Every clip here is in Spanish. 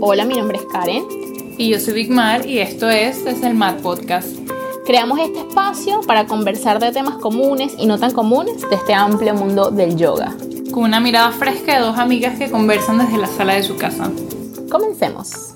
Hola, mi nombre es Karen. Y yo soy Big Mar y esto es Desde el Mar Podcast. Creamos este espacio para conversar de temas comunes y no tan comunes de este amplio mundo del yoga. Con una mirada fresca de dos amigas que conversan desde la sala de su casa. Comencemos.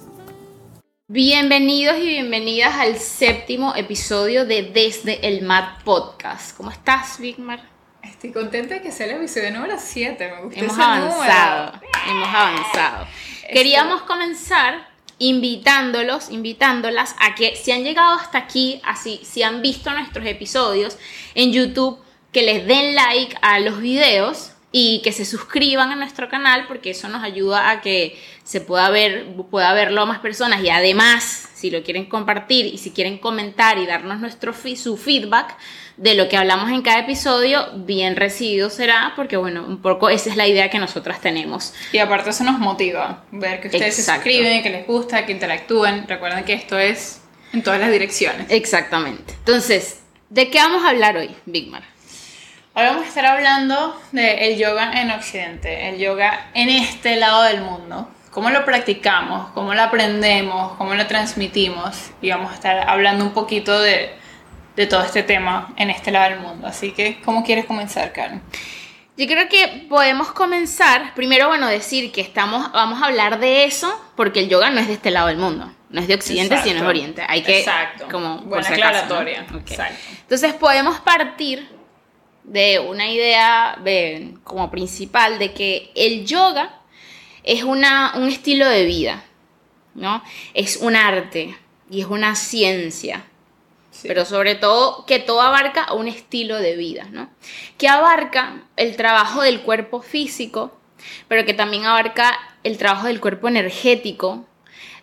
Bienvenidos y bienvenidas al séptimo episodio de Desde el Mat Podcast. ¿Cómo estás, Vigmar? Estoy contenta de que sea el episodio número 7. Me gusta Hemos ese avanzado, número. hemos avanzado. Queríamos comenzar invitándolos, invitándolas a que si han llegado hasta aquí, así, si han visto nuestros episodios en YouTube, que les den like a los videos y que se suscriban a nuestro canal porque eso nos ayuda a que se pueda ver, pueda verlo a más personas y además, si lo quieren compartir y si quieren comentar y darnos nuestro su feedback de lo que hablamos en cada episodio, bien recibido será porque bueno, un poco esa es la idea que nosotras tenemos. Y aparte eso nos motiva, ver que ustedes Exacto. se suscriben, que les gusta, que interactúen. Recuerden que esto es en todas las direcciones. Exactamente. Entonces, ¿de qué vamos a hablar hoy, Bigmar? Hoy vamos a estar hablando del yoga en Occidente, el yoga en este lado del mundo. Cómo lo practicamos, cómo lo aprendemos, cómo lo transmitimos. Y vamos a estar hablando un poquito de, de todo este tema en este lado del mundo. Así que, ¿cómo quieres comenzar, Karen? Yo creo que podemos comenzar, primero, bueno, decir que estamos, vamos a hablar de eso, porque el yoga no es de este lado del mundo, no es de Occidente, Exacto. sino es Oriente. Hay que, Exacto. como, por Buena si acaso, ¿no? aclaratoria. Ok. Exacto. Entonces podemos partir de una idea de- como principal de que el yoga es una, un estilo de vida, ¿no? Es un arte y es una ciencia Sí. pero sobre todo que todo abarca un estilo de vida, ¿no? Que abarca el trabajo del cuerpo físico, pero que también abarca el trabajo del cuerpo energético,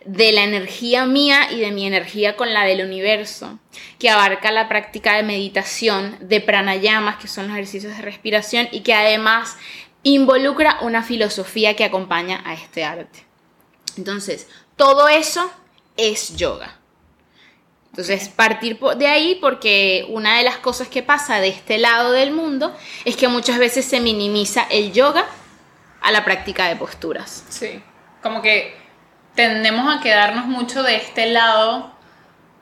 de la energía mía y de mi energía con la del universo, que abarca la práctica de meditación, de pranayamas, que son los ejercicios de respiración, y que además involucra una filosofía que acompaña a este arte. Entonces, todo eso es yoga. Entonces, partir de ahí porque una de las cosas que pasa de este lado del mundo es que muchas veces se minimiza el yoga a la práctica de posturas. Sí, como que tendemos a quedarnos mucho de este lado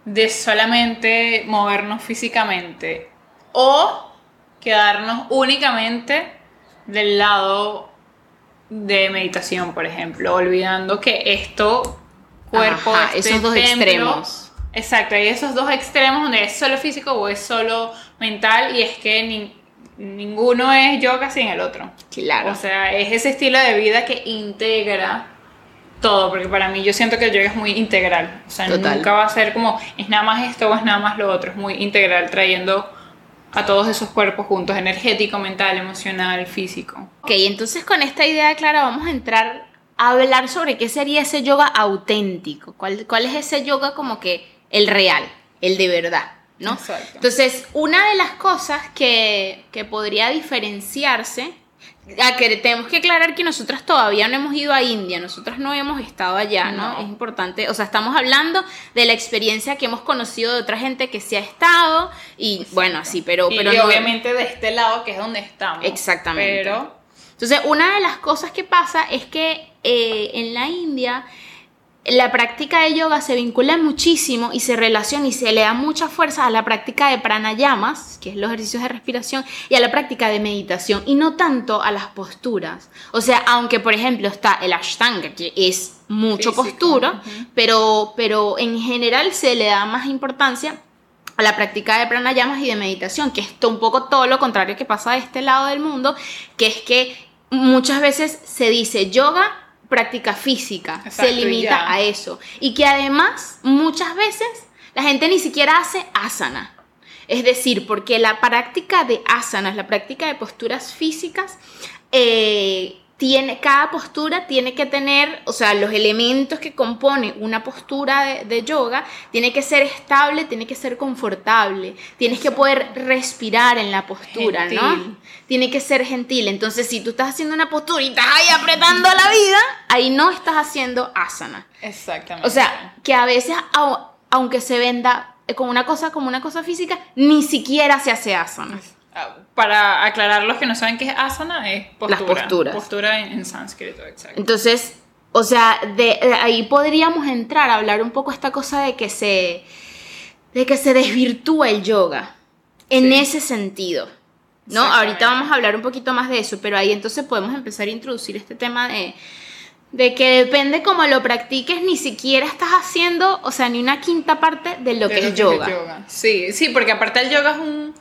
de solamente movernos físicamente o quedarnos únicamente del lado de meditación, por ejemplo, olvidando que esto, cuerpo, Ajá, este esos dos templo- extremos. Exacto, hay esos dos extremos donde es solo físico o es solo mental y es que ni- ninguno es yoga sin el otro. Claro. O sea, es ese estilo de vida que integra todo, porque para mí yo siento que el yoga es muy integral. O sea, Total. nunca va a ser como es nada más esto o es nada más lo otro, es muy integral, trayendo a todos esos cuerpos juntos, energético, mental, emocional, físico. Ok, entonces con esta idea clara vamos a entrar a hablar sobre qué sería ese yoga auténtico. ¿Cuál, cuál es ese yoga como que el real, el de verdad? ¿no? Exacto. Entonces, una de las cosas que, que podría diferenciarse, a que tenemos que aclarar que nosotras todavía no hemos ido a India, nosotras no hemos estado allá, ¿no? No. Es importante, o sea, estamos hablando de la experiencia que hemos conocido de otra gente que sí ha estado y bueno, así, pero, y pero y no- obviamente de este lado que es donde estamos. Exactamente. Pero Entonces, una de las cosas que pasa es que eh, en la India la práctica de yoga se vincula muchísimo y se relaciona y se le da mucha fuerza a la práctica de pranayamas, que es los ejercicios de respiración, y a la práctica de meditación, y no tanto a las posturas. O sea, aunque por ejemplo está el ashtanga, que es mucho Físico, postura, pero, pero en general se le da más importancia a la práctica de pranayamas y de meditación, que es un poco todo lo contrario que pasa de este lado del mundo, que es que muchas veces se dice yoga, práctica física, se Exacto, limita a eso. Y que además muchas veces la gente ni siquiera hace asana. Es decir, porque la práctica de asanas, la práctica de posturas físicas, eh, tiene, cada postura tiene que tener, o sea, los elementos que componen una postura de, de yoga, tiene que ser estable, tiene que ser confortable, tienes que poder respirar en la postura, ¿no? Tiene que ser gentil. Entonces, si tú estás haciendo una postura y estás ahí apretando la vida, ahí no estás haciendo asana. exactamente. O sea, que a veces, au- aunque se venda como una cosa, como una cosa física, ni siquiera se hace asana. Ah, Para aclarar los que no saben qué es asana, es postura. Las posturas. Postura en, en sánscrito, exacto. Entonces, O sea, de, ahí podríamos entrar a hablar un poco esta cosa de que se, de que se desvirtúa el yoga. En ese sentido. ¿No? Ahorita vamos a hablar un poquito más de eso, pero ahí entonces podemos empezar a introducir este tema de, de que depende cómo lo practiques, ni siquiera estás haciendo, o sea, ni una quinta parte de lo, que, es yoga. Sí, sí, porque aparte el yoga es un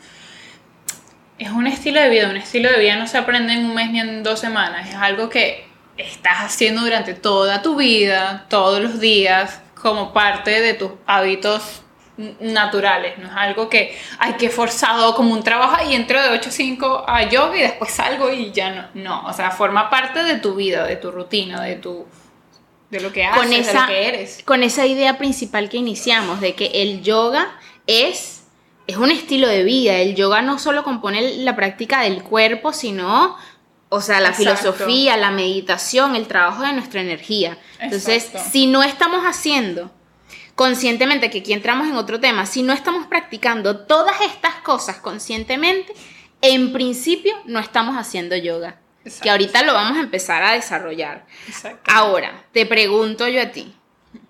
es un estilo de vida, un estilo de vida no se aprende en un mes ni en dos semanas, es algo que estás haciendo durante toda tu vida, todos los días, como parte de tus hábitos naturales, no es algo que hay que forzado como un trabajo y entro de 8 a 5 a yoga y después salgo y ya no, no, o sea, forma parte de tu vida, de tu rutina, de tu de lo que haces, con esa, de lo que eres. Con esa idea principal que iniciamos de que el yoga es es un estilo de vida, el yoga no solo compone la práctica del cuerpo, sino o sea, la filosofía, la meditación, el trabajo de nuestra energía. Entonces, si no estamos haciendo conscientemente, que aquí entramos en otro tema, si no estamos practicando todas estas cosas conscientemente, en principio no estamos haciendo yoga. Que ahorita lo vamos a empezar a desarrollar. Ahora, te pregunto yo a ti,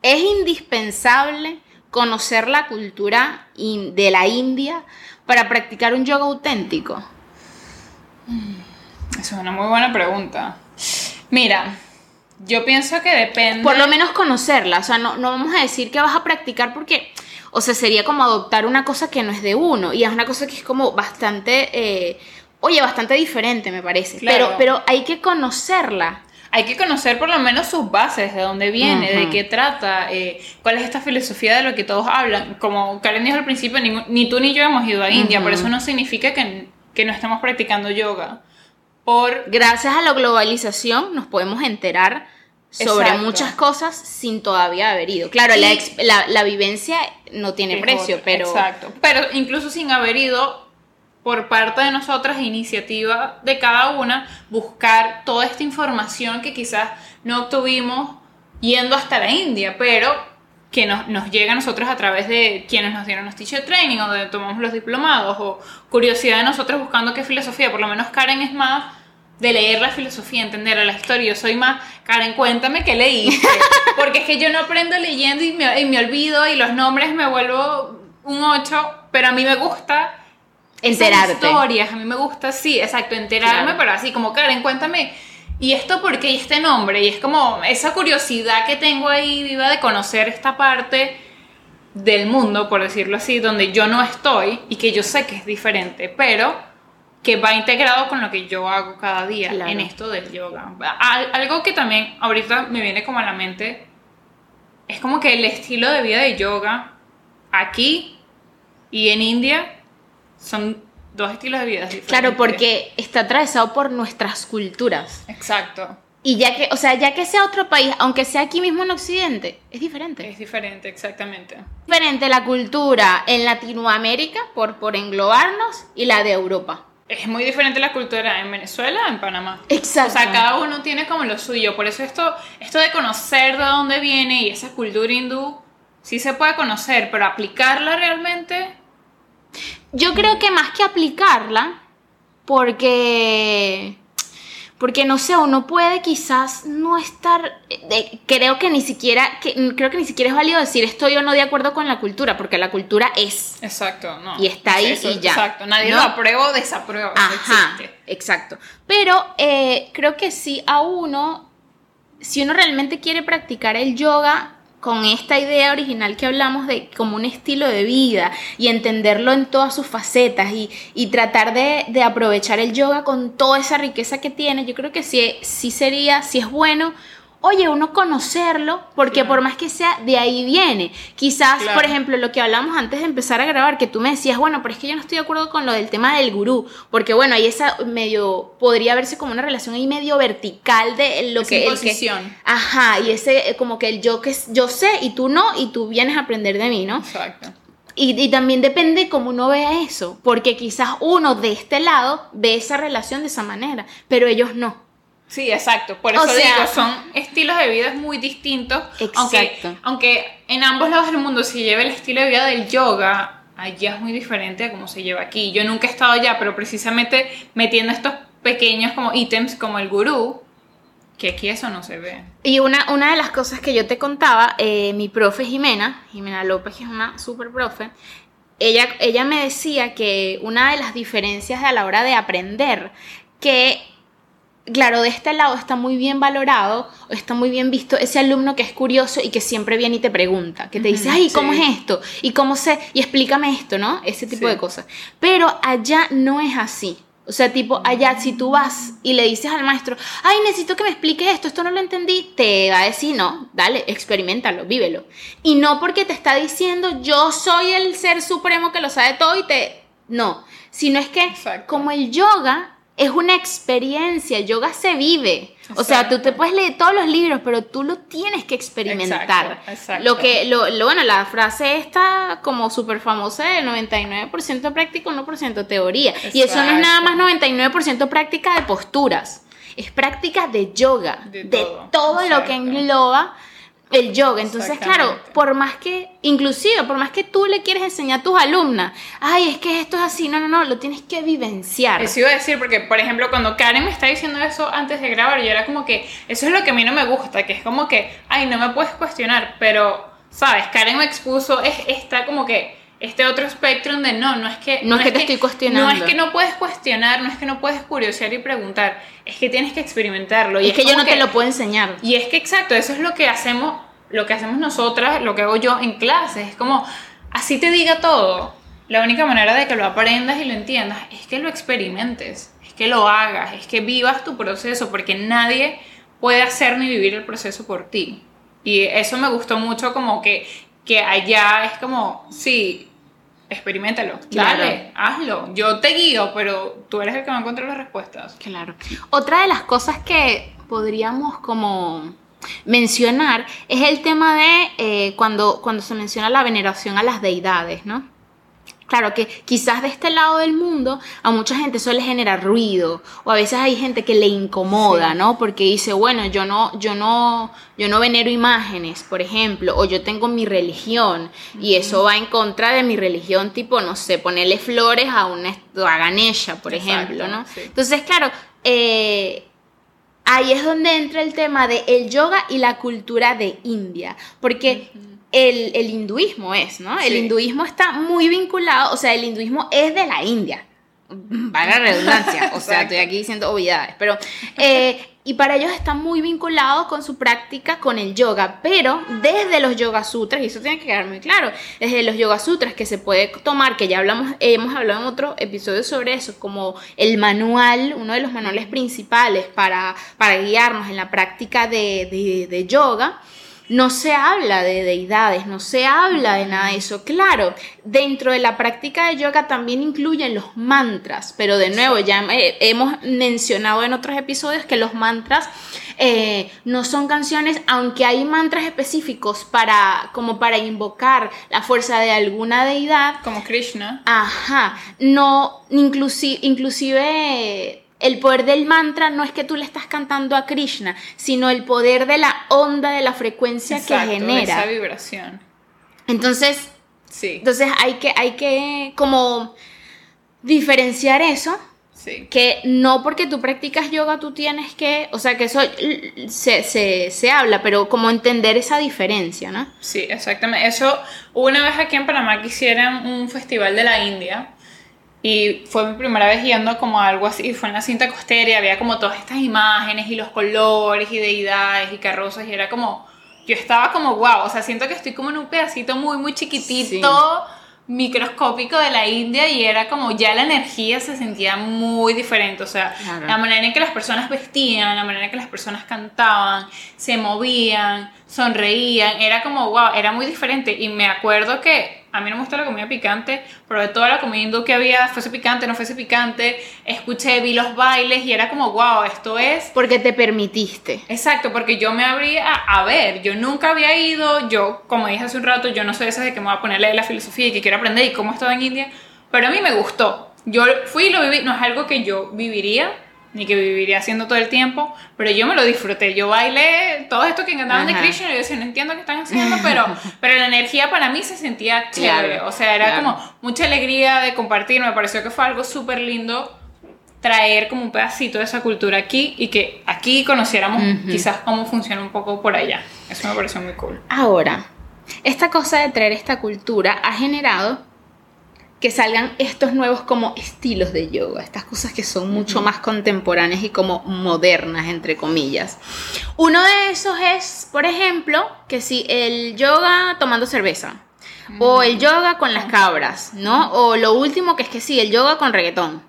¿es indispensable conocer la cultura de la India para practicar un yoga auténtico? Esa es una muy buena pregunta. Mira, yo pienso que depende. Por lo menos conocerla. O sea, no, no vamos a decir que vas a practicar porque. O sea, sería como adoptar una cosa que no es de uno. Y es una cosa que es como bastante. Eh, oye, bastante diferente, me parece. Pero, pero hay que conocerla. Hay que conocer por lo menos sus bases, de dónde viene, de qué trata, eh, cuál es esta filosofía de lo que todos hablan. Como Karen dijo al principio, ni, tú ni yo hemos ido a India, pero eso no significa que, que no estemos practicando yoga. Por... Gracias a la globalización nos podemos enterar sobre muchas cosas sin todavía haber ido. Claro, la, la, vivencia no tiene precio, pero... Exacto. Pero incluso sin haber ido, por parte de nosotras, iniciativa de cada una, buscar toda esta información que quizás no obtuvimos yendo hasta la India, pero que nos, nos llega a nosotros a través de quienes nos dieron los teacher training o donde tomamos los diplomados o curiosidad de nosotros buscando qué filosofía, por lo menos Karen es más de leer la filosofía, entender la historia. Yo soy más, Karen, cuéntame qué leíste. Porque es que yo no aprendo leyendo y me, me olvido y los nombres me vuelvo un 8, pero a mí me gusta enterarte. historias, a mí me gusta, sí, exacto, enterarme, pero así como, Karen, cuéntame. ¿Y esto por qué este nombre? Y es como esa curiosidad que tengo ahí viva de conocer esta parte del mundo, por decirlo así, donde yo no estoy y que yo sé que es diferente, pero que va integrado con lo que yo hago cada día en esto del yoga. algo que también ahorita me viene como a la mente es como que el estilo de vida de yoga aquí y en India son dos estilos de vida diferentes. Claro, porque está atravesado por nuestras culturas. Exacto. Y ya que, o sea, ya que sea otro país, aunque sea aquí mismo en Occidente, es diferente. Es diferente, exactamente. Diferente la cultura en Latinoamérica, por, por englobarnos, y la de Europa es muy diferente la cultura en Venezuela, en Panamá. Exacto. O sea, cada uno tiene como lo suyo. Por eso esto, esto de conocer de dónde viene y esa cultura hindú, sí se puede conocer, pero aplicarla realmente... Yo creo que más que aplicarla, porque porque no sé, uno puede quizás no estar, creo que ni siquiera, que, creo que ni siquiera es válido decir estoy o no de acuerdo con la cultura, porque la cultura es. Exacto, no. Y está ahí y ya. Exacto, nadie lo aprueba o desaprueba. Ajá, exacto. Pero eh, creo que sí a uno, si uno realmente quiere practicar el yoga, con esta idea original que hablamos de como un estilo de vida y entenderlo en todas sus facetas y, tratar de, aprovechar el yoga con toda esa riqueza que tiene, yo creo que sí, sí sería, si es bueno oye, uno conocerlo, porque por más que sea, de ahí viene. Quizás, por ejemplo, lo que hablamos antes de empezar a grabar, que tú me decías, bueno, pero es que yo no estoy de acuerdo con lo del tema del gurú, porque bueno, ahí esa medio, podría verse como una relación ahí medio vertical de lo que... El que ajá, y ese eh, como que el yo que yo sé y tú no, y tú vienes a aprender de mí, ¿no? Exacto. Y, y, también depende cómo uno vea eso, porque quizás uno de este lado ve esa relación de esa manera, pero ellos no. Sí, exacto. Por eso digo, son estilos de vida muy distintos. Exacto. Aunque, en ambos lados del mundo se lleva el estilo de vida del yoga, allá es muy diferente a cómo se lleva aquí. Yo nunca he estado allá, pero precisamente metiendo estos pequeños como ítems como el gurú, Que aquí eso no se ve. Y una, una de las cosas que yo te contaba, eh, mi profe Jimena, Jimena López, que es una super profe, ella, ella me decía que una de las diferencias a la hora de aprender, que claro, de este lado está muy bien valorado, está muy bien visto ese alumno que es curioso y que siempre viene y te pregunta, que te dice, ay, ¿cómo sí. es esto? Y cómo sé, y explícame esto, ¿no? Ese tipo Sí. de cosas. Pero allá no es así. O sea, tipo, allá si tú vas y le dices al maestro, ay, necesito que me expliques esto, esto no lo entendí, te va a decir, no, dale, experimentalo, vívelo. Y no porque te está diciendo, yo soy el ser supremo que lo sabe todo y te... No, sino es que Exacto. como el yoga es una experiencia, el yoga se vive. O sea, tú te puedes leer todos los libros, pero tú lo tienes que experimentar. Exacto, exacto. Lo que, lo, lo- bueno, la frase esta como súper famosa de 99% práctica, 1% teoría. Y eso no es nada más 99% práctica de posturas. Es práctica de yoga, de, De todo, lo que engloba el yoga. Entonces, claro, por más que, inclusive, por más que tú le quieres enseñar a tus alumnas, ay, es que esto es así, no, no, no, lo tienes que vivenciar. Eso iba a decir, porque por ejemplo, cuando Karen me está diciendo eso antes de grabar, yo era como que, eso es lo que a mí no me gusta, que es como que, ay, no me puedes cuestionar, pero, ¿sabes? Karen me expuso, es, está como que este otro espectro de no, no es que... No es que te estoy cuestionando. No es que no puedes cuestionar, no es que no puedes curiosear y preguntar, es que tienes que experimentarlo. Y es que yo no te lo puedo enseñar. y es que exacto, eso es lo que hacemos, lo que hacemos nosotras, lo que hago yo en clases, es como así te diga todo. La única manera de que lo aprendas y lo entiendas es que lo experimentes, es que lo hagas, es que vivas tu proceso, porque nadie puede hacer ni vivir el proceso por ti. Y eso me gustó mucho como que, que allá es como, sí, experimentalo, Claro. dale, hazlo. Yo te guío, pero tú eres el que va a encontrar las respuestas. Claro. Otra de las cosas que podríamos como mencionar es el tema de eh, cuando, cuando se menciona la veneración a las deidades, ¿no? Claro que quizás de este lado del mundo a mucha gente suele generar ruido o a veces hay gente que le incomoda, Sí. ¿no? Porque dice, bueno, yo no, yo no, yo no venero imágenes, por ejemplo, o yo tengo mi religión y eso va en contra de mi religión, tipo, no sé, ponerle flores a una a Ganesha, por Exacto, ejemplo, ¿no? sí. Entonces, claro, eh, ahí es donde entra el tema de el yoga y la cultura de India, porque el, el hinduismo es, ¿no? El hinduismo está muy vinculado, o sea, el hinduismo es de la India. Para redundancia, o sea, estoy aquí diciendo obviedades, pero eh, y para ellos está muy vinculado con su práctica con el yoga, pero desde los yoga sutras, y eso tiene que quedar muy claro, desde los yoga sutras que se puede tomar, que ya hablamos, hemos hablado en otro episodio sobre eso, como el manual, uno de los manuales principales para, para guiarnos en la práctica de, de- de yoga, no se habla de deidades, no se habla de nada de eso. Claro, dentro de la práctica de yoga también incluyen los mantras, pero de nuevo, ya hemos mencionado en otros episodios que los mantras eh, no son canciones, aunque hay mantras específicos para, como para invocar la fuerza de alguna deidad, Como Krishna. Ajá, no, inclusive, inclusive el poder del mantra no es que tú le estás cantando a Krishna, sino el poder de la onda, de la frecuencia Exacto, que Esa genera. vibración. Entonces, Sí. entonces hay que, hay que como diferenciar eso, Sí. que no porque tú practicas yoga tú tienes que, o sea, que eso se, se, se habla, pero como entender esa diferencia, ¿no? Sí, exactamente. Eso, una vez aquí en Panamá que hicieron un festival de la India y fue mi primera vez yendo como a algo así, fue en la cinta costera y había como todas estas imágenes y los colores y deidades y carrozas y era como, yo estaba como wow, o sea, siento que estoy como en un pedacito muy, muy chiquitito. microscópico de la India y era como ya la energía se sentía muy diferente, o sea, Claro. la manera en que las personas vestían, la manera en que las personas cantaban, se movían, sonreían, era como wow, era muy diferente y me acuerdo que a mí no me gusta la comida picante, pero de toda la comida hindú que había, fuese picante, no fuese picante, escuché, vi los bailes y era como wow, esto es Porque te permitiste. Exacto, porque yo me abrí a, ver, yo nunca había ido, yo, como dije hace un rato, yo no soy esa de que me voy a ponerle la filosofía y que quiero aprender y cómo he estado en India, pero a mí me gustó. Yo fui y lo viví, no es algo que yo viviría, ni que viviría haciendo todo el tiempo, pero yo me lo disfruté. Yo bailé todo esto que cantaban de. Krishna y yo decía, no entiendo qué están haciendo, pero, pero la energía para mí se sentía chévere. Claro, o sea, era claro. como mucha alegría de compartir, me pareció que fue algo súper lindo traer como un pedacito de esa cultura aquí y que aquí conociéramos quizás cómo funciona un poco por allá. Eso me pareció muy cool. Ahora, esta cosa de traer esta cultura ha generado que salgan estos nuevos como estilos de yoga, estas cosas que son mucho más contemporáneas y como modernas, entre comillas. Uno de esos es, por ejemplo, que si el yoga tomando cerveza, o el yoga con las cabras, ¿no? O lo último que es que sí, el yoga con reggaetón,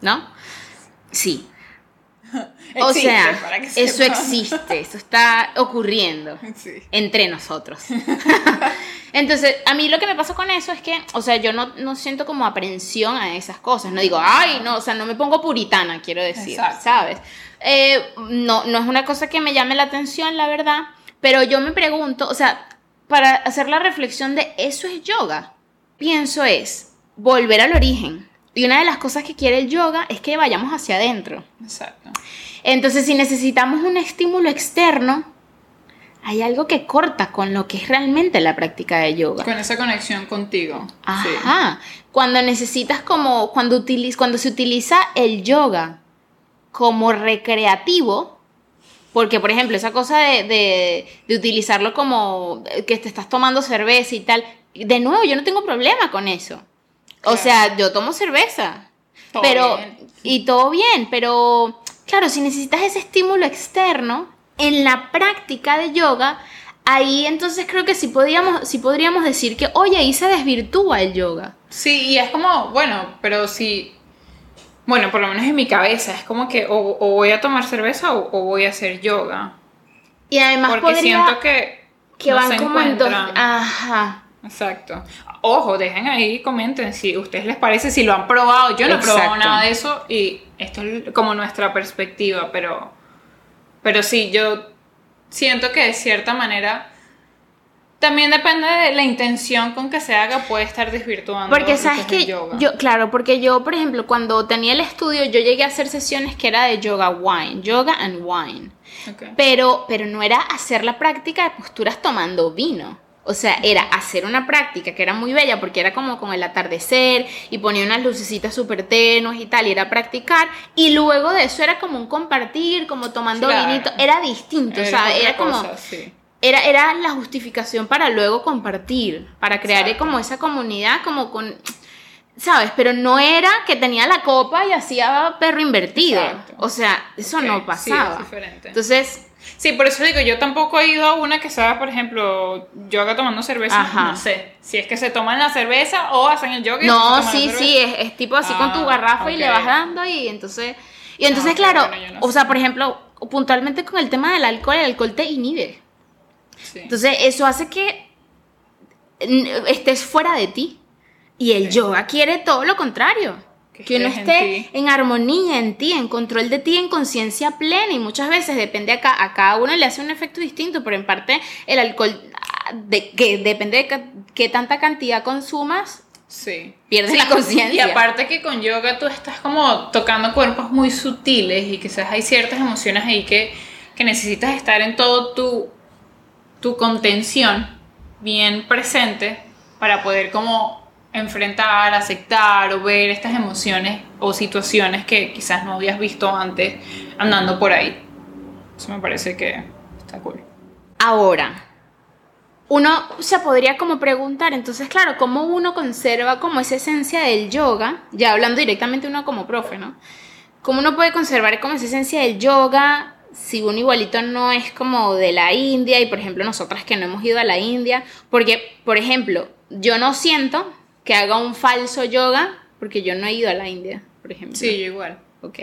¿no? Sí. o sea, para que eso existe, eso está ocurriendo Sí. entre nosotros. Entonces, a mí lo que me pasa con eso es que, o sea, yo no, no siento como aprensión a esas cosas. No digo, ay, no, o sea, no me pongo puritana, quiero decir, Exacto. ¿sabes? Eh, no, no es una cosa que me llame la atención, la verdad, pero yo me pregunto, o sea, para hacer la reflexión de eso es yoga, pienso es volver al origen. Y una de las cosas que quiere el yoga es que vayamos hacia adentro. Exacto. Entonces, si necesitamos un estímulo externo, hay algo que corta con lo que es realmente la práctica de yoga. Con esa conexión contigo. Sí. Ajá. Cuando necesitas como, cuando, utiliz- cuando se utiliza el yoga como recreativo, porque por ejemplo, esa cosa de, de- de utilizarlo como que te estás tomando cerveza y tal, de nuevo, yo no tengo problema con eso. O sea, yo tomo cerveza. Todo pero, bien. y todo bien, pero claro, si necesitas ese estímulo externo en la práctica de yoga, ahí entonces creo que sí podríamos, sí podríamos decir que, oye, ahí se desvirtúa el yoga. Sí, y es como, bueno, pero si. Bueno, por lo menos en mi cabeza, es como que o, o voy a tomar cerveza o, o voy a hacer yoga. Y además Porque podría siento que. que no van se como en dos. Ajá. Exacto. Ojo, dejen ahí, comenten si a ustedes les parece, si lo han probado. Yo no he probado nada de eso y esto es como nuestra perspectiva, pero, pero sí, yo siento que de cierta manera también depende de la intención con que se haga, puede estar desvirtuando. Porque sabes que yoga. yo, claro, porque yo, por ejemplo, cuando tenía el estudio, yo llegué a hacer sesiones que era de yoga wine, yoga and wine. Ok. Pero, pero no era hacer la práctica de posturas tomando vino. O sea, era hacer una práctica que era muy bella porque era como con el atardecer y ponía unas lucecitas súper tenues y tal, y era practicar. Y luego de eso era como un compartir, como tomando Claro. vinito. Era distinto, Era ¿sabes? otra Era como. sí. Era, era la justificación para luego compartir, para crear Exacto. como esa comunidad, como con. ¿Sabes? Pero no era que tenía la copa y hacía perro invertido. Exacto. O sea, eso no sí, pasaba. es diferente. Entonces, Sí, por eso digo, yo tampoco he ido a una que sea, por ejemplo, yoga tomando cerveza. Ajá. No sé si es que se toman la cerveza o hacen el yoga. y No, se sí, la sí, es, es tipo así con tu Ah, garrafa y le vas dando y entonces... Y entonces, ok, claro, bueno, no o sé. sea, por ejemplo, puntualmente con el tema del alcohol, el alcohol te inhibe. Sí. Entonces, eso hace que estés fuera de ti. Y el Sí. yoga quiere todo lo contrario. Que Que, uno en esté en, armonía en ti, en control de ti, en conciencia plena. Y muchas veces depende a, ca- a cada uno le hace un efecto distinto, pero en parte el alcohol, ah, de, que depende de qué tanta cantidad consumas, Sí. pierdes Sí, la conciencia. Y aparte que con yoga tú estás como tocando cuerpos muy sutiles y quizás hay ciertas emociones ahí que, que necesitas estar en todo tu, tu contención bien presente para poder como enfrentar, aceptar o ver estas emociones o situaciones que quizás no habías visto antes andando por ahí. Eso me parece que está cool. Ahora, uno se podría como preguntar, entonces, claro, ¿cómo uno conserva como esa esencia del yoga? Ya hablando directamente uno como profe, ¿no? ¿Cómo uno puede conservar como esa esencia del yoga si uno igualito no es como de la India y, por ejemplo, nosotras que no hemos ido a la India? Porque, por ejemplo, yo no siento que haga un falso yoga porque yo no he ido a la India, por ejemplo. Sí, yo igual. Ok.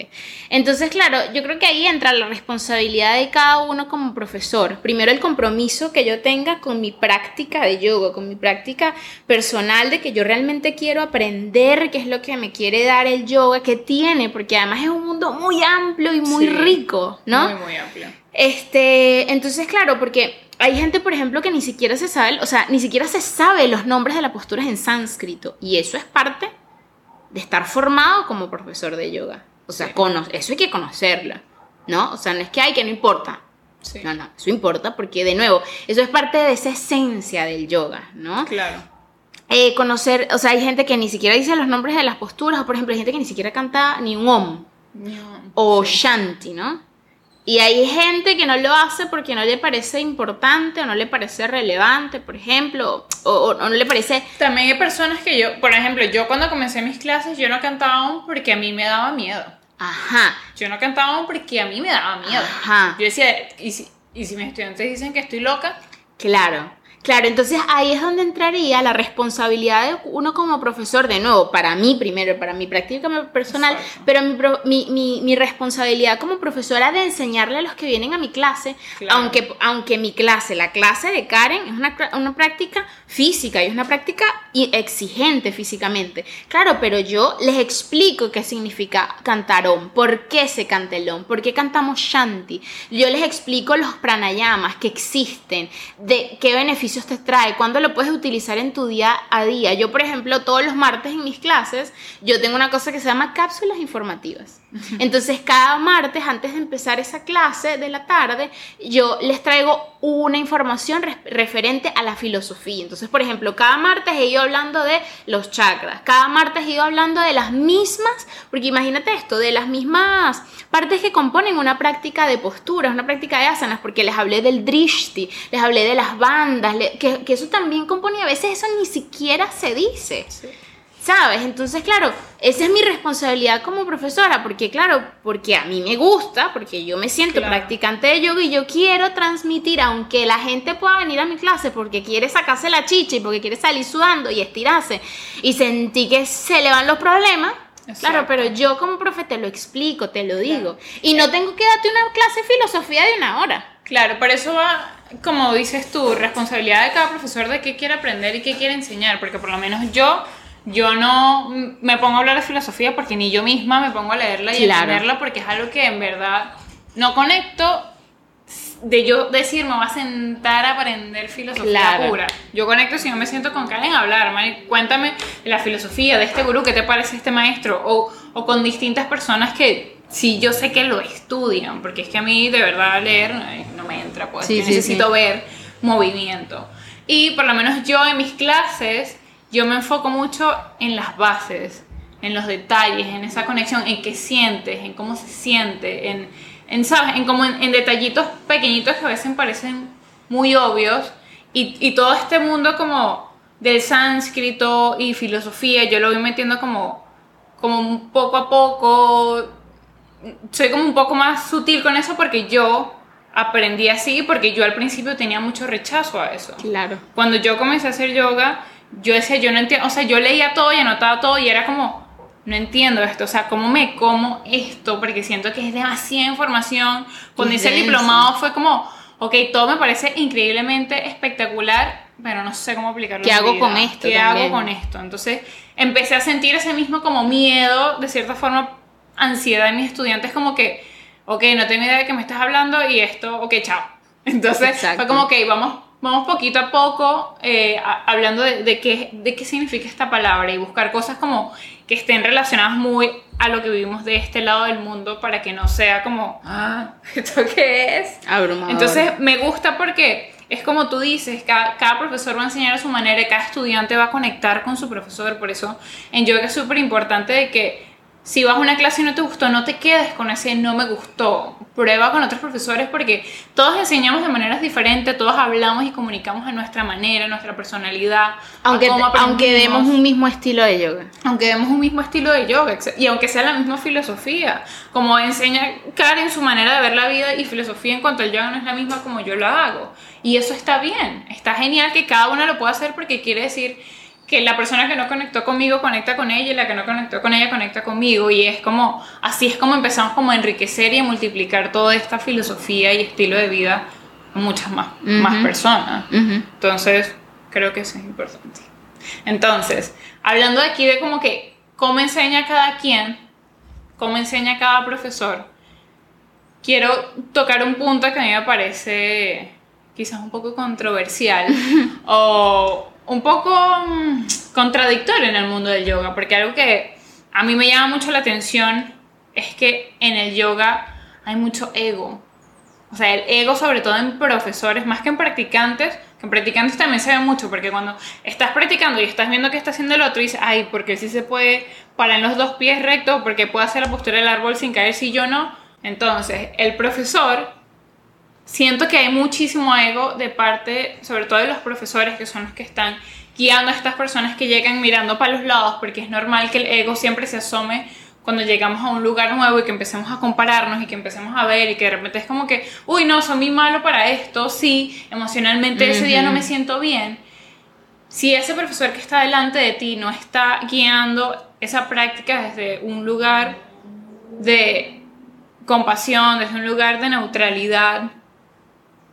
Entonces, claro, yo creo que ahí entra la responsabilidad de cada uno como profesor. Primero, el compromiso que yo tenga con mi práctica de yoga, con mi práctica personal de que yo realmente quiero aprender qué es lo que me quiere dar el yoga, que tiene, porque además es un mundo muy amplio y muy Sí. rico, ¿no? Muy, muy amplio. Este, entonces, claro, porque hay gente, por ejemplo, que ni siquiera se sabe, o sea, ni siquiera se sabe los nombres de las posturas en sánscrito. Y eso es parte de estar formado como profesor de yoga. O sea, Sí. eso hay que conocerla, ¿no? O sea, no es que hay que no importa. Sí. No, no, eso importa porque, de nuevo, eso es parte de esa esencia del yoga, ¿no? Claro. Eh, conocer, o sea, hay gente que ni siquiera dice los nombres de las posturas, o por ejemplo, hay gente que ni siquiera canta ni un om, o Shanti, ¿no? Y hay gente que no lo hace porque no le parece importante o no le parece relevante, por ejemplo, o, o no le parece... También hay personas que yo, por ejemplo, yo cuando comencé mis clases, yo no cantaba aún porque a mí me daba miedo. Ajá. Yo no cantaba aún porque a mí me daba miedo. Ajá. Yo decía, ¿y si, y si mis estudiantes dicen que estoy loca? Claro. Claro, entonces ahí es donde entraría la responsabilidad de uno como profesor, de nuevo, para mí primero, para mi práctica personal, Exacto. pero mi, mi, mi- mi responsabilidad como profesora de enseñarle a los que vienen a mi clase, Claro. aunque, aunque mi clase, la clase de Karen, es una, una práctica física y es una práctica exigente físicamente. Claro, pero yo les explico qué significa cantar Om, por qué se canta el por qué cantamos Shanti. Yo les explico los pranayamas que existen, de qué beneficios te trae, cuándo lo puedes utilizar en tu día a día. Yo, por ejemplo, todos los martes en mis clases, yo tengo una cosa que se llama cápsulas informativas. Entonces, cada martes, antes de empezar esa clase de la tarde, yo les traigo una información referente a la filosofía. Entonces, por ejemplo, cada martes he ido hablando de los chakras, cada martes he ido hablando de las mismas, porque imagínate esto, de las mismas partes que componen una práctica de posturas, una práctica de asanas, porque les hablé del drishti, les hablé de las bandas, que, que eso también compone, a veces eso ni siquiera se dice. ¿Sabes? Entonces, claro, esa es mi responsabilidad como profesora, porque claro, porque a mí me gusta, porque yo me siento Claro. practicante de yoga y yo quiero transmitir, aunque la gente pueda venir a mi clase porque quiere sacarse la chicha y porque quiere salir sudando y estirarse y sentí que se le van los problemas. Claro, pero yo como profe te lo explico, te lo digo. Y no tengo que darte una clase de filosofía de una hora. Claro, por eso va, como dices tú, responsabilidad de cada profesor de qué quiere aprender y qué quiere enseñar, porque por lo menos yo, yo no me pongo a hablar de filosofía porque ni yo misma me pongo a leerla y Claro. entenderla porque es algo que en verdad no conecto de yo decir me voy a sentar a aprender filosofía Claro. pura. Yo conecto si no me siento con Karen a hablar, Mari, cuéntame de la filosofía de este gurú, ¿qué te parece este maestro? O, o con distintas personas que sí yo sé que lo estudian, porque es que a mí de verdad leer no me entra, pues Sí, necesito sí. ver movimiento. Y por lo menos yo en mis clases, yo me enfoco mucho en las bases, en los detalles, en esa conexión, en qué sientes, en cómo se siente, en, en ¿sabes? En, como en, en detallitos pequeñitos que a veces parecen muy obvios. Y, y todo este mundo como del sánscrito y filosofía, yo lo voy metiendo como, como un poco a poco, soy como un poco más sutil con eso porque yo aprendí así, porque yo al principio tenía mucho rechazo a eso. Claro. Cuando yo comencé a hacer yoga, yo decía, yo no entiendo, o sea, yo leía todo y anotaba todo y era como, no entiendo esto, o sea, ¿cómo me como esto? Porque siento que es demasiada información. Cuando hice el diplomado fue como, ok, todo me parece increíblemente espectacular, pero no sé cómo aplicarlo. ¿Qué hago vida. con esto ¿Qué también? hago con esto? Entonces empecé a sentir ese mismo como miedo, de cierta forma, ansiedad en mis estudiantes, como que, ok, no tengo idea de qué me estás hablando y esto, ok, chao. Entonces Exacto. fue como, ok, vamos, vamos poquito a poco eh, a- hablando de, de qué, de qué significa esta palabra y buscar cosas como que estén relacionadas muy a lo que vivimos de este lado del mundo para que no sea como, ah, ¿esto qué es? Abrumador. Entonces me gusta porque es como tú dices, cada, cada profesor va a enseñar a su manera y cada estudiante va a conectar con su profesor. Por eso en yoga es súper importante de que si vas a una clase y no te gustó, no te quedes con ese no me gustó. Prueba con otros profesores porque todos enseñamos de maneras diferentes, todos hablamos y comunicamos a nuestra manera, a nuestra personalidad. aunque, aunque demos un mismo estilo de yoga. aunque demos un mismo estilo de yoga y aunque sea la misma filosofía, como enseña Karen su manera de ver la vida y filosofía en cuanto al yoga no es la misma como yo lo hago. Y eso está bien, está genial que cada uno lo pueda hacer porque quiere decir que la persona que no conectó conmigo conecta con ella y la que no conectó con ella conecta conmigo y es como, así es como empezamos como a enriquecer y a multiplicar toda esta filosofía y estilo de vida a muchas más, más personas. Entonces, creo que eso es importante. Entonces, hablando de aquí de como que cómo enseña cada quien, cómo enseña cada profesor, quiero tocar un punto que a mí me parece quizás un poco controversial o un poco mm, contradictorio en el mundo del yoga, porque algo que a mí me llama mucho la atención es que en el yoga hay mucho ego. O sea, el ego, sobre todo en profesores, más que en practicantes, que practicando también se ve mucho, porque cuando estás practicando y estás viendo qué está haciendo el otro, dices, ay, porque sí se puede parar en los dos pies rectos, porque puede hacer la postura del árbol sin caer si yo no. Entonces, el profesor, siento que hay muchísimo ego de parte, sobre todo de los profesores, que son los que están guiando a estas personas que llegan mirando para los lados, porque es normal que el ego siempre se asome cuando llegamos a un lugar nuevo y que empecemos a compararnos y que empecemos a ver y que de repente es como que, uy, no, soy muy malo para esto, sí, emocionalmente ese día no me siento bien. Si ese profesor que está delante de ti no está guiando esa práctica desde un lugar de compasión, desde un lugar de neutralidad,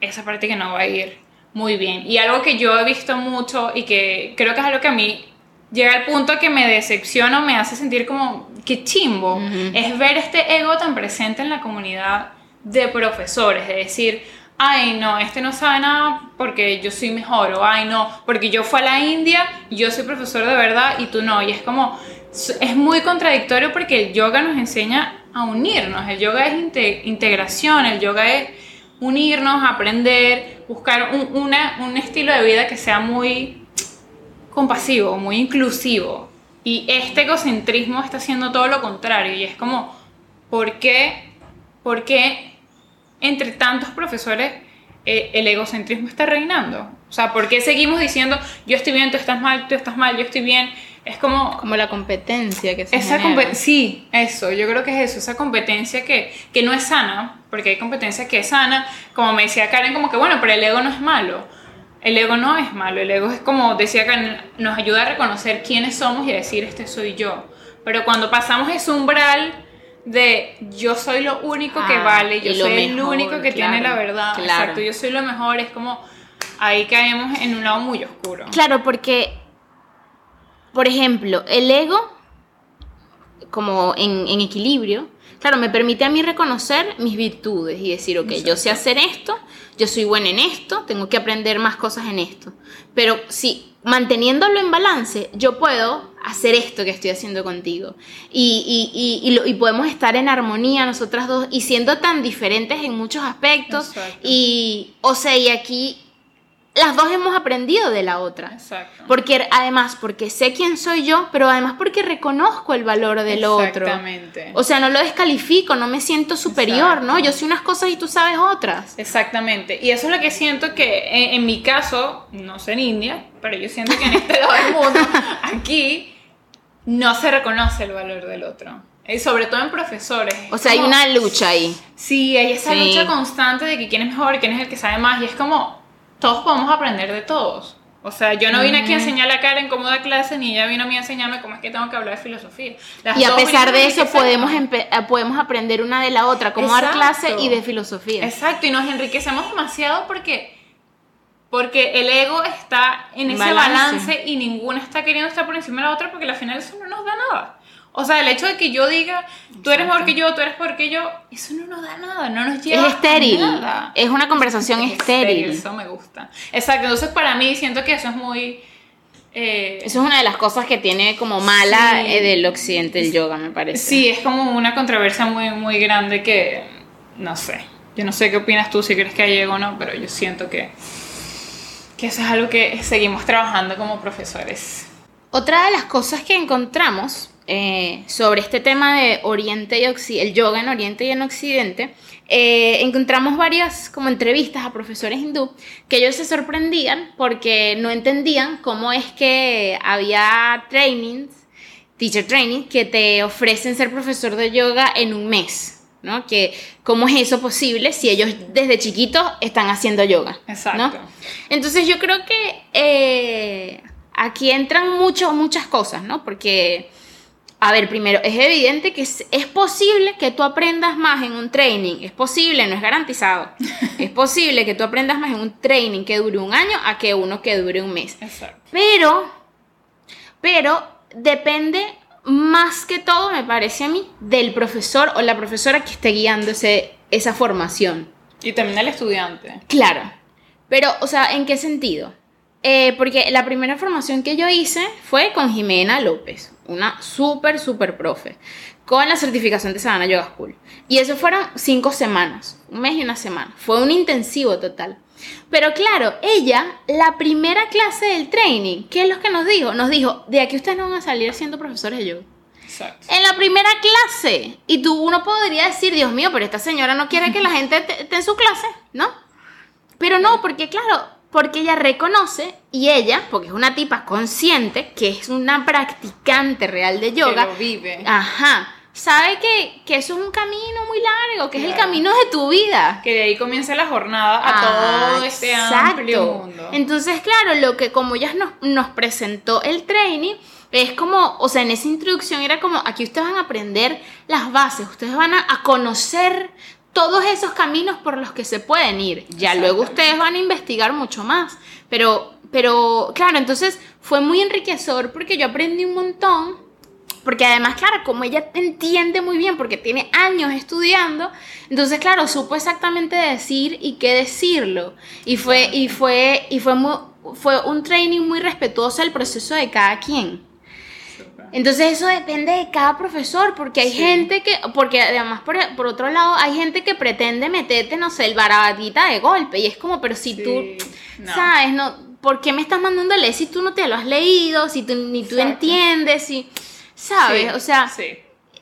esa práctica no va a ir muy bien. Y algo que yo he visto mucho y que creo que es algo que a mí llega al punto que me decepciona o me hace sentir como que chimbo, es ver este ego tan presente en la comunidad de profesores, es decir, ay no, este no sabe nada porque yo soy mejor, o ay no, porque yo fui a la India, yo soy profesor de verdad y tú no, y es como, es muy contradictorio porque el yoga nos enseña a unirnos, el yoga es integración, el yoga es unirnos, aprender, buscar un, un estilo de vida que sea muy compasivo, muy inclusivo. Y este egocentrismo está haciendo todo lo contrario. Y es como, ¿por qué, por qué entre tantos profesores eh, el egocentrismo está reinando? O sea, ¿por qué seguimos diciendo, yo estoy bien, tú estás mal, tú estás mal, yo estoy bien? Es como... Como la competencia que se esa Sí, eso, yo creo que es eso, esa competencia que, que no es sana, porque hay competencia que es sana, como me decía Karen, como que bueno, pero el ego no es malo el ego no es malo, el ego es como decía que nos ayuda a reconocer quiénes somos y a decir este soy yo. Pero cuando pasamos ese umbral de yo soy lo único que ah, vale, yo soy el único que tiene la verdad, exacto, yo soy lo mejor, es como ahí caemos en un lado muy oscuro. Claro, porque, por ejemplo, el ego, como en, en equilibrio, claro, me permite a mí reconocer mis virtudes y decir, ok, yo sé hacer esto, yo soy buena en esto, tengo que aprender más cosas en esto. Pero si manteniéndolo en balance, yo puedo hacer esto que estoy haciendo contigo. Y, y, y, y podemos estar en armonía nosotras dos y siendo tan diferentes en muchos aspectos. Y, o sea, y aquí las dos hemos aprendido de la otra. Exacto. Porque además, porque sé quién soy yo, pero además porque reconozco el valor del otro. Exactamente. O sea, no lo descalifico, no me siento superior, ¿no? Yo sé unas cosas y tú sabes otras. Exactamente. Y eso es lo que siento que en, mi caso, no sé en India, pero yo siento que en este lado del mundo, aquí, no se reconoce el valor del otro. Y sobre todo en profesores. O sea, hay una lucha ahí. Sí, hay esa lucha constante de que quién es mejor, quién es el que sabe más. Y es como, todos podemos aprender de todos. O sea, yo no vine aquí a enseñar a Karen cómo da clase, ni ella vino a mí a enseñarme cómo es que tengo que hablar de filosofía. y a pesar de eso podemos, eh, podemos aprender una de la otra, cómo dar clase y de filosofía. Exacto, y nos enriquecemos demasiado porque, porque el ego está en ese balance. y ninguna está queriendo estar por encima de la otra porque al final eso no nos da nada. O sea, el hecho de que yo diga, tú eres mejor que yo, tú eres mejor que yo, eso no nos da nada, no nos lleva Es estéril. Es una conversación estéril. Eso me gusta. Exacto, entonces para mí siento que eso es muy... Eh, eso es una de las cosas que tiene como mala eh, del occidente el yoga, me parece. Sí, es como una controversia muy, muy grande que, no sé, yo no sé qué opinas tú, si crees que hay o no, pero yo siento que, que eso es algo que seguimos trabajando como profesores. Otra de las cosas que encontramos eh, sobre este tema de Oriente y Occidente, el yoga en Oriente y en Occidente, eh, encontramos varias como entrevistas a profesores hindú que ellos se sorprendían porque no entendían cómo es que había trainings, teacher training, que te ofrecen ser profesor de yoga en un mes. ¿no? Que cómo es eso posible si ellos desde chiquitos están haciendo yoga. Exacto. Entonces yo creo que eh, aquí entran mucho, muchas cosas, ¿no? Porque a ver, primero, es evidente que es, posible que tú aprendas más en un training. Es posible, no es garantizado. es posible que tú aprendas más en un training que dure un año a que uno que dure un mes. Exacto. Pero, pero depende más que todo, me parece a mí, del profesor o la profesora que esté guiando esa formación. Y también del estudiante. Claro. Pero, o sea, ¿en qué sentido? Eh, porque la primera formación que yo hice fue con Jimena López, una súper, súper profe, con la certificación de Savannah Yoga School. Y eso fueron cinco semanas, un mes y una semana. Fue un intensivo total. Pero claro, ella, la primera clase del training, ¿qué es lo que nos dijo? Nos dijo, de aquí ustedes no van a salir siendo profesores de yoga. Exacto. En la primera clase. Y tú, uno podría decir, Dios mío, pero esta señora no quiere que la gente esté en su clase, ¿no? Pero no, porque claro, porque ella reconoce y ella, porque es una tipa consciente, que es una practicante real de yoga. Que lo vive. Ajá. Sabe que, que eso es un camino muy largo, que es el camino de tu vida. Que de ahí comienza la jornada a Ah, todo este exacto. amplio mundo. Entonces, claro, lo que como ella nos, nos presentó el training, es como, o sea, en esa introducción era como, aquí ustedes van a aprender las bases, ustedes van a, a conocer todos esos caminos por los que se pueden ir. Ya luego ustedes van a investigar mucho más. Pero, pero, claro, entonces fue muy enriquecedor porque yo aprendí un montón. Porque además, claro, como ella entiende muy bien, porque tiene años estudiando, entonces, claro, supo exactamente decir y qué decirlo. Y fue, y fue, y fue, muy, fue un training muy respetuoso del proceso de cada quien. Entonces eso depende de cada profesor, porque hay Sí. gente que, porque además por, por otro lado hay gente que pretende meterte, no sé, el barabatita de golpe, y es como, pero si Sí, tú, no. ¿sabes? No, ¿Por qué me estás mandando a leer si tú no te lo has leído, si tú, ni tú Exacto. entiendes, si, ¿sabes? Sí, o sea, sí.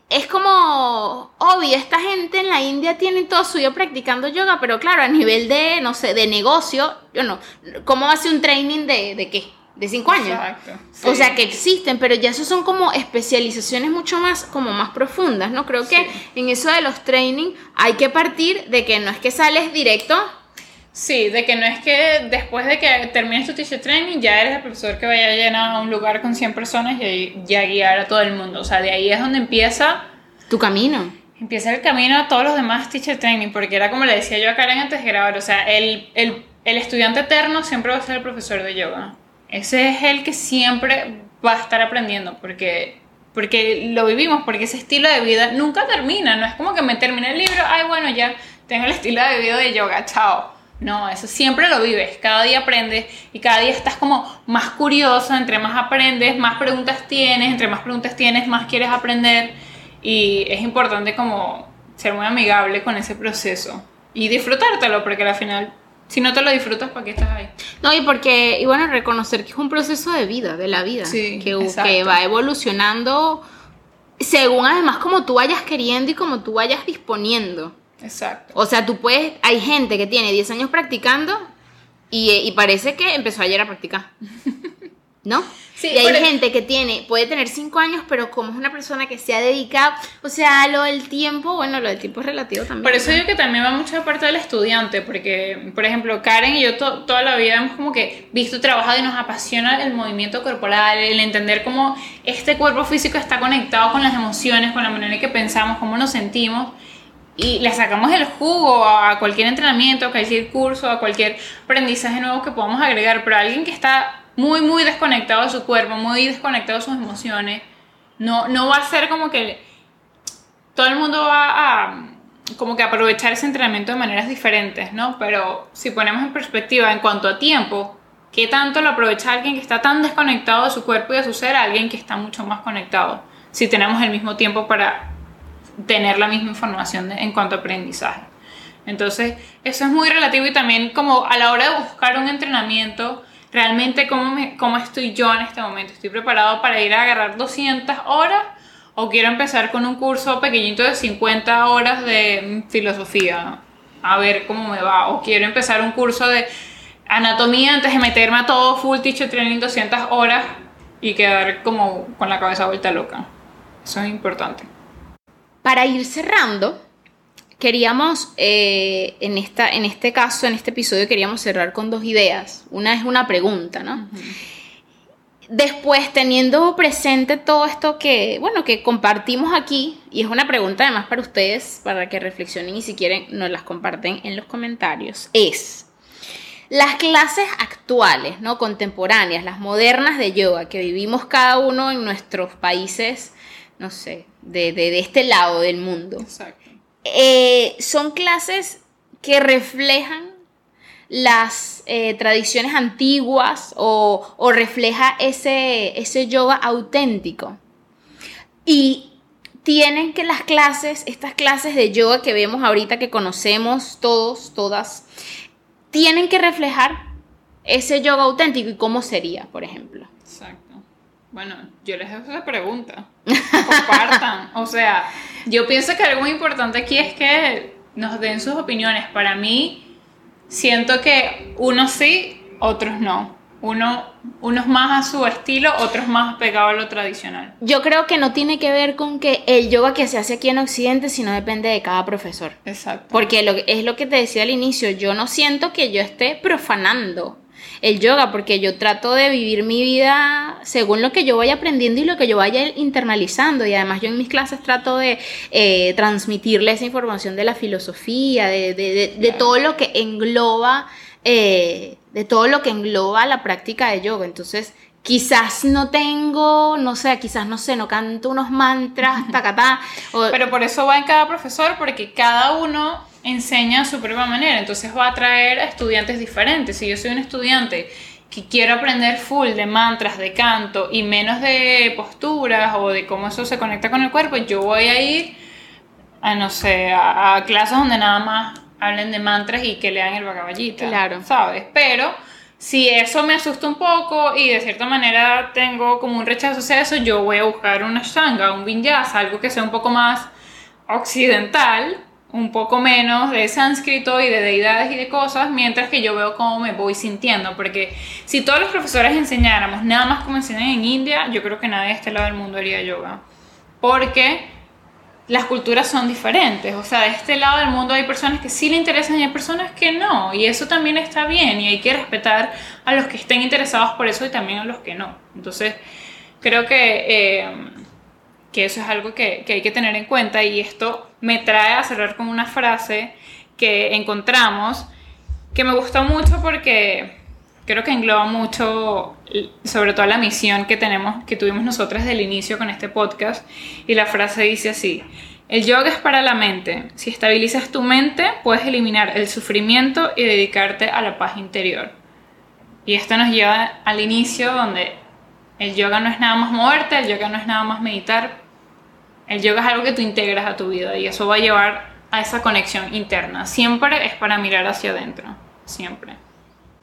es como obvio, esta gente en la India tiene todo su vida practicando yoga, pero claro, a nivel de, no sé, de negocio, yo no, ¿cómo hace un training de, de qué? De cinco años. Exacto. O sea que existen, pero ya eso son como especializaciones mucho más, como más profundas, ¿no? Creo que en eso de los training hay que partir de que no es que sales directo. Sí, de que no es que después de que termines tu teacher training ya eres el profesor que vaya a llenar a un lugar con 100 personas y ya guiar a todo el mundo. O sea, de ahí es donde empieza, Tu camino. empieza el camino a todos los demás teacher training, porque era como le decía yo a Karen antes de grabar, o sea, el, el, el estudiante eterno siempre va a ser el profesor de yoga. Ese es el que siempre va a estar aprendiendo, porque, porque lo vivimos, porque ese estilo de vida nunca termina, no es como que me terminé el libro, ay bueno, ya tengo el estilo de vida de yoga, chao. No, eso siempre lo vives, cada día aprendes y cada día estás como más curioso, entre más aprendes, más preguntas tienes, entre más preguntas tienes, más quieres aprender y es importante como ser muy amigable con ese proceso y disfrutártelo, porque al final, si no te lo disfrutas, ¿para qué estás ahí? No, y porque, y bueno, reconocer que es un proceso de vida, de la vida. Sí, que, va evolucionando según además como tú vayas queriendo y como tú vayas disponiendo. Exacto. O sea, tú puedes, hay gente que tiene 10 años practicando y, y parece que empezó ayer a practicar. ¿No? Sí, y hay pero- gente que tiene, puede tener 5 años, pero como es una persona que se ha dedicado, o sea, lo del tiempo, bueno, lo del tiempo es relativo también. Por eso ¿no? digo que también va mucho de parte del estudiante, porque, por ejemplo, Karen y yo to- toda la vida hemos como que visto, trabajado y nos apasiona el movimiento corporal, el entender cómo este cuerpo físico está conectado con las emociones, con la manera en que pensamos, cómo nos sentimos. Y le sacamos el jugo a cualquier entrenamiento, a cualquier curso, a cualquier aprendizaje nuevo que podamos agregar. Pero alguien que está muy, muy desconectado de su cuerpo, muy desconectado de sus emociones, no, no va a ser como que todo el mundo va a como que aprovechar ese entrenamiento de maneras diferentes, ¿no? Pero si ponemos en perspectiva en cuanto a tiempo, ¿qué tanto lo aprovecha alguien que está tan desconectado de su cuerpo y de su ser a alguien que está mucho más conectado? Si tenemos el mismo tiempo para tener la misma información en cuanto a aprendizaje. Entonces, eso es muy relativo y también como a la hora de buscar un entrenamiento, realmente cómo, me- cómo estoy yo en este momento. ¿Estoy preparado para ir a agarrar 200 horas o quiero empezar con un curso pequeñito de 50 horas de filosofía? A ver cómo me va. O quiero empezar un curso de anatomía antes de meterme a todo full teacher training 200 horas y quedar como con la cabeza vuelta loca. Eso es importante. Para ir cerrando, queríamos, eh, en, esta, en este caso, en este episodio, queríamos cerrar con dos ideas. Una es una pregunta, ¿no? Después, teniendo presente todo esto que, bueno, que compartimos aquí, y es una pregunta además para ustedes, para que reflexionen y si quieren nos las comparten en los comentarios, es, las clases actuales, ¿no? Contemporáneas, las modernas de yoga que vivimos cada uno en nuestros países, no sé, de, de- de este lado del mundo, Exacto. Eh, son clases que reflejan las eh, tradiciones antiguas o, refleja ese, ese yoga auténtico. Y tienen que las clases, estas clases de yoga que vemos ahorita, que conocemos todos, todas, tienen que reflejar ese yoga auténtico y cómo sería, por ejemplo. Exacto. Bueno, yo les hago esa pregunta. Compartan. o sea, yo pienso que algo importante aquí es que nos den sus opiniones. Para mí, siento que unos sí, otros no. Uno, unos más a su estilo, otros más pegados a lo tradicional. Yo creo que no tiene que ver con que el yoga que se hace aquí en Occidente, sino depende de cada profesor. Exacto. Porque lo, es lo que te decía al inicio, yo no siento que yo esté profanando el yoga, porque yo trato de vivir mi vida según lo que yo vaya aprendiendo y lo que yo vaya internalizando. Y además yo en mis clases trato de eh, transmitirle esa información de la filosofía, de, de, de, todo lo que engloba, eh, de todo lo que engloba la práctica de yoga. Entonces, quizás no tengo, no sé, quizás no sé, no canto unos mantras, tacatá. Pero por eso va en cada profesor, porque cada uno enseña a su propia manera, entonces va a atraer a estudiantes diferentes. Si yo soy un estudiante que quiero aprender full de mantras, de canto y menos de posturas o de cómo eso se conecta con el cuerpo, yo voy a ir a, no sé, a, clases donde nada más hablen de mantras y que lean el Bhagavad Claro. ¿Sabes? Pero si eso me asusta un poco y de cierta manera tengo como un rechazo hacia eso, yo voy a buscar una Ashtanga, un Vinyasa, algo que sea un poco más occidental un poco menos de sánscrito y de deidades y de cosas, mientras que yo veo cómo me voy sintiendo, porque si todos los profesores enseñáramos nada más como enseñan en India, yo creo que nadie de este lado del mundo haría yoga, porque las culturas son diferentes, o sea, de este lado del mundo hay personas que sí le interesan y hay personas que no, y eso también está bien, y hay que respetar a los que estén interesados por eso y también a los que no. Entonces, creo que... Eh, que eso es algo que, que, hay que tener en cuenta y esto me trae a cerrar con una frase que encontramos que me gustó mucho porque creo que engloba mucho sobre todo la misión que tenemos que tuvimos nosotras del inicio con este podcast y la frase dice así el yoga es para la mente si estabilizas tu mente puedes eliminar el sufrimiento y dedicarte a la paz interior y esto nos lleva al inicio donde el yoga no es nada más moverte, el yoga no es nada más meditar. El yoga es algo que tú integras a tu vida y eso va a llevar a esa conexión interna. Siempre es para mirar hacia adentro. Siempre.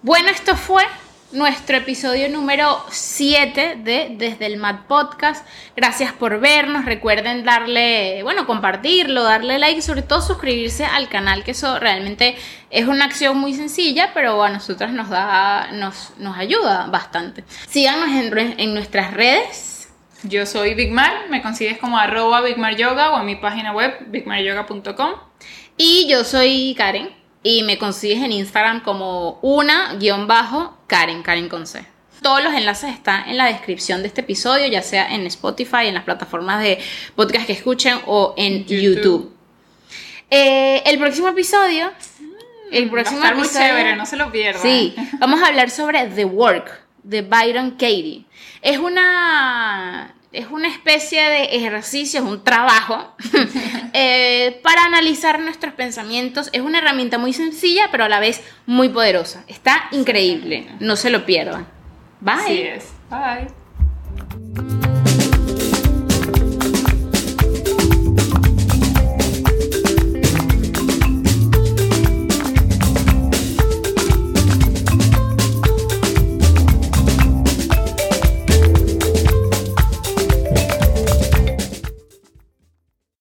Bueno, esto fue nuestro episodio número 7 de Desde el Mad Podcast. Gracias por vernos. Recuerden darle, bueno, compartirlo, darle like y sobre todo suscribirse al canal, que eso realmente es una acción muy sencilla, pero a nosotras nos da, nos, nos ayuda bastante. Síganos en, en nuestras redes. Yo soy Big Mar, me consigues como arroba Yoga o en mi página web bigmaryoga.com. Y yo soy Karen y me consigues en Instagram como una guion bajo Karen, Karen con C. Todos los enlaces están en la descripción de este episodio, ya sea en Spotify, en las plataformas de podcast que escuchen o en YouTube. Eh, el próximo episodio. El próximo Va a estar muy chévere, no se lo pierdan. Sí, vamos a hablar sobre The Work de Byron Katie. Es una es una especie de ejercicio, es un trabajo eh, para analizar nuestros pensamientos. Es una herramienta muy sencilla, pero a la vez muy poderosa. Está increíble. No se lo pierdan. Bye. Así es. Bye.